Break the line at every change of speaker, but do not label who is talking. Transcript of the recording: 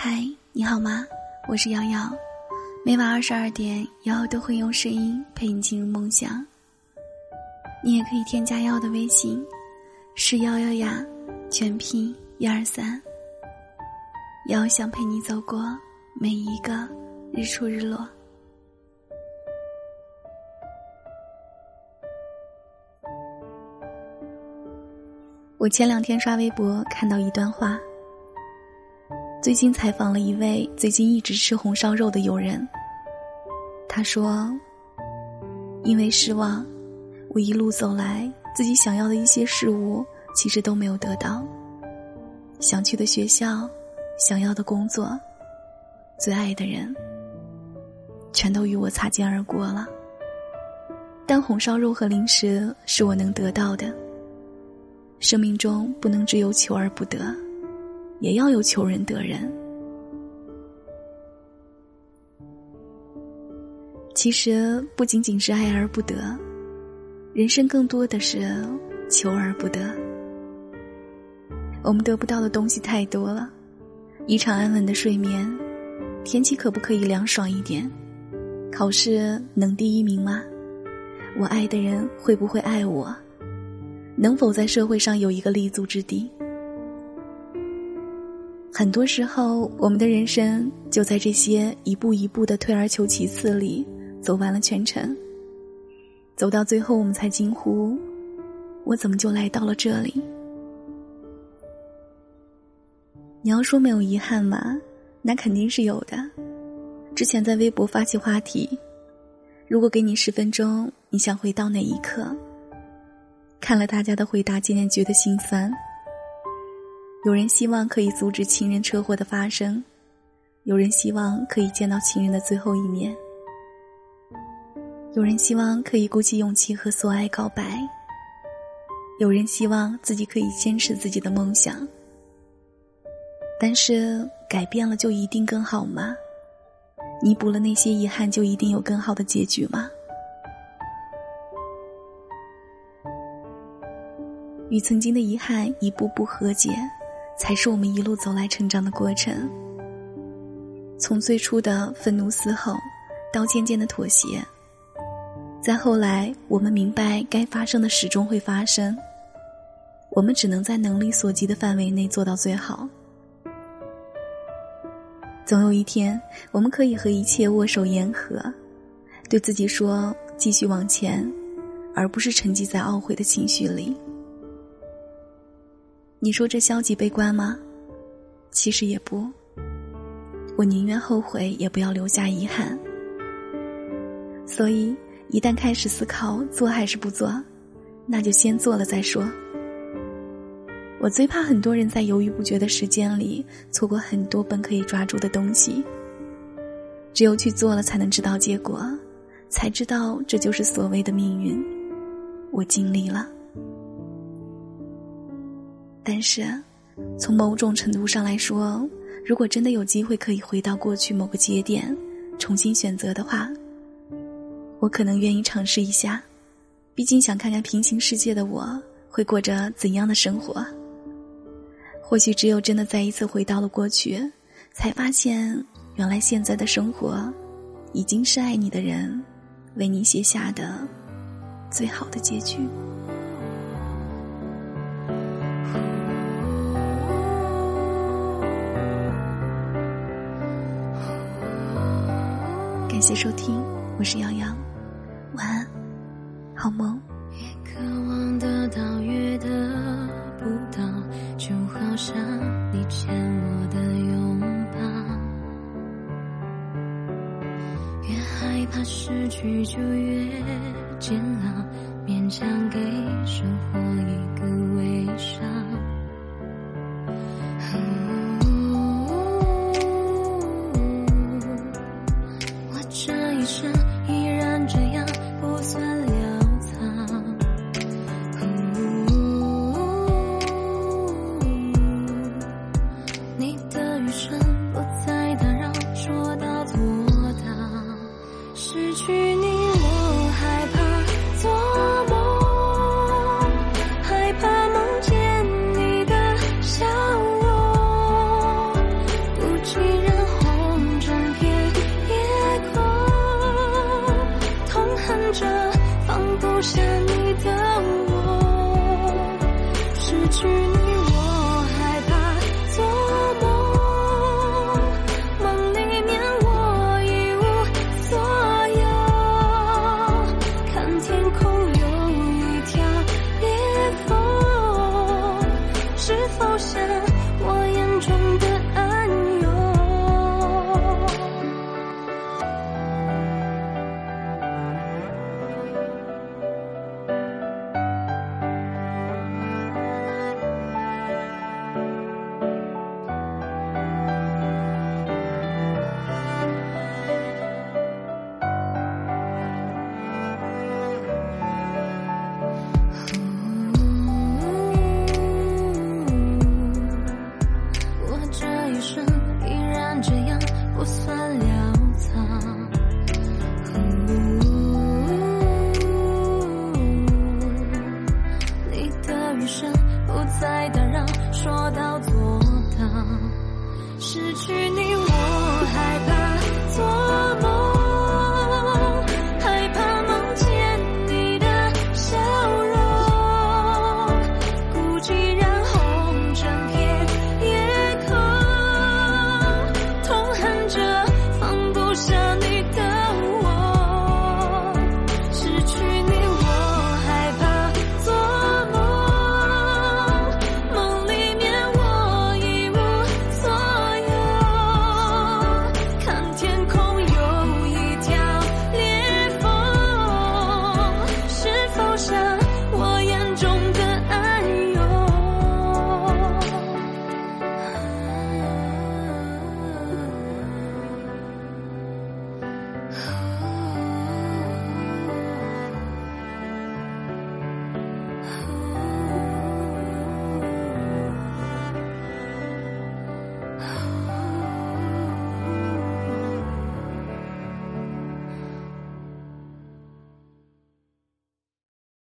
嗨，你好吗？我是瑶瑶，每晚二十二点，瑶瑶都会用声音陪你进入梦想。你也可以添加瑶瑶的微信，是瑶瑶呀，全拼一二三。瑶瑶想陪你走过每一个日出日落。我前两天刷微博看到一段话。最近采访了一位最近一直吃红烧肉的友人。他说：“因为失望，我一路走来，自己想要的一些事物其实都没有得到。想去的学校，想要的工作，最爱的人，全都与我擦肩而过了。但红烧肉和零食是我能得到的。生命中不能只有求而不得。”也要有求人得人。其实不仅仅是爱而不得，人生更多的是求而不得。我们得不到的东西太多了，一场安稳的睡眠，天气可不可以凉爽一点？考试能第一名吗？我爱的人会不会爱我？能否在社会上有一个立足之地？很多时候，我们的人生就在这些一步一步的退而求其次里走完了全程。走到最后，我们才惊呼：“我怎么就来到了这里？”你要说没有遗憾吗？那肯定是有的。之前在微博发起话题：“如果给你十分钟，你想回到哪一刻？”看了大家的回答，渐渐觉得心酸。有人希望可以阻止情人车祸的发生，有人希望可以见到情人的最后一面，有人希望可以鼓起勇气和所爱告白，有人希望自己可以坚持自己的梦想。但是改变了就一定更好吗？弥补了那些遗憾就一定有更好的结局吗？与曾经的遗憾一步步和解。才是我们一路走来成长的过程。从最初的愤怒嘶吼，到渐渐的妥协，再后来，我们明白该发生的始终会发生。我们只能在能力所及的范围内做到最好。总有一天，我们可以和一切握手言和，对自己说：“继续往前，而不是沉寂在懊悔的情绪里。”你说这消极悲观吗？其实也不。我宁愿后悔，也不要留下遗憾。所以，一旦开始思考做还是不做，那就先做了再说。我最怕很多人在犹豫不决的时间里，错过很多本可以抓住的东西。只有去做了，才能知道结果，才知道这就是所谓的命运。我尽力了。但是，从某种程度上来说，如果真的有机会可以回到过去某个节点，重新选择的话，我可能愿意尝试一下。毕竟想看看平行世界的我会过着怎样的生活。或许只有真的再一次回到了过去，才发现原来现在的生活，已经是爱你的人为你写下的最好的结局。感谢收听，我是杨洋，晚安，好梦。
越渴望得到，越得不到，就好像你欠我的拥抱。越害怕失去，就越煎熬，勉强给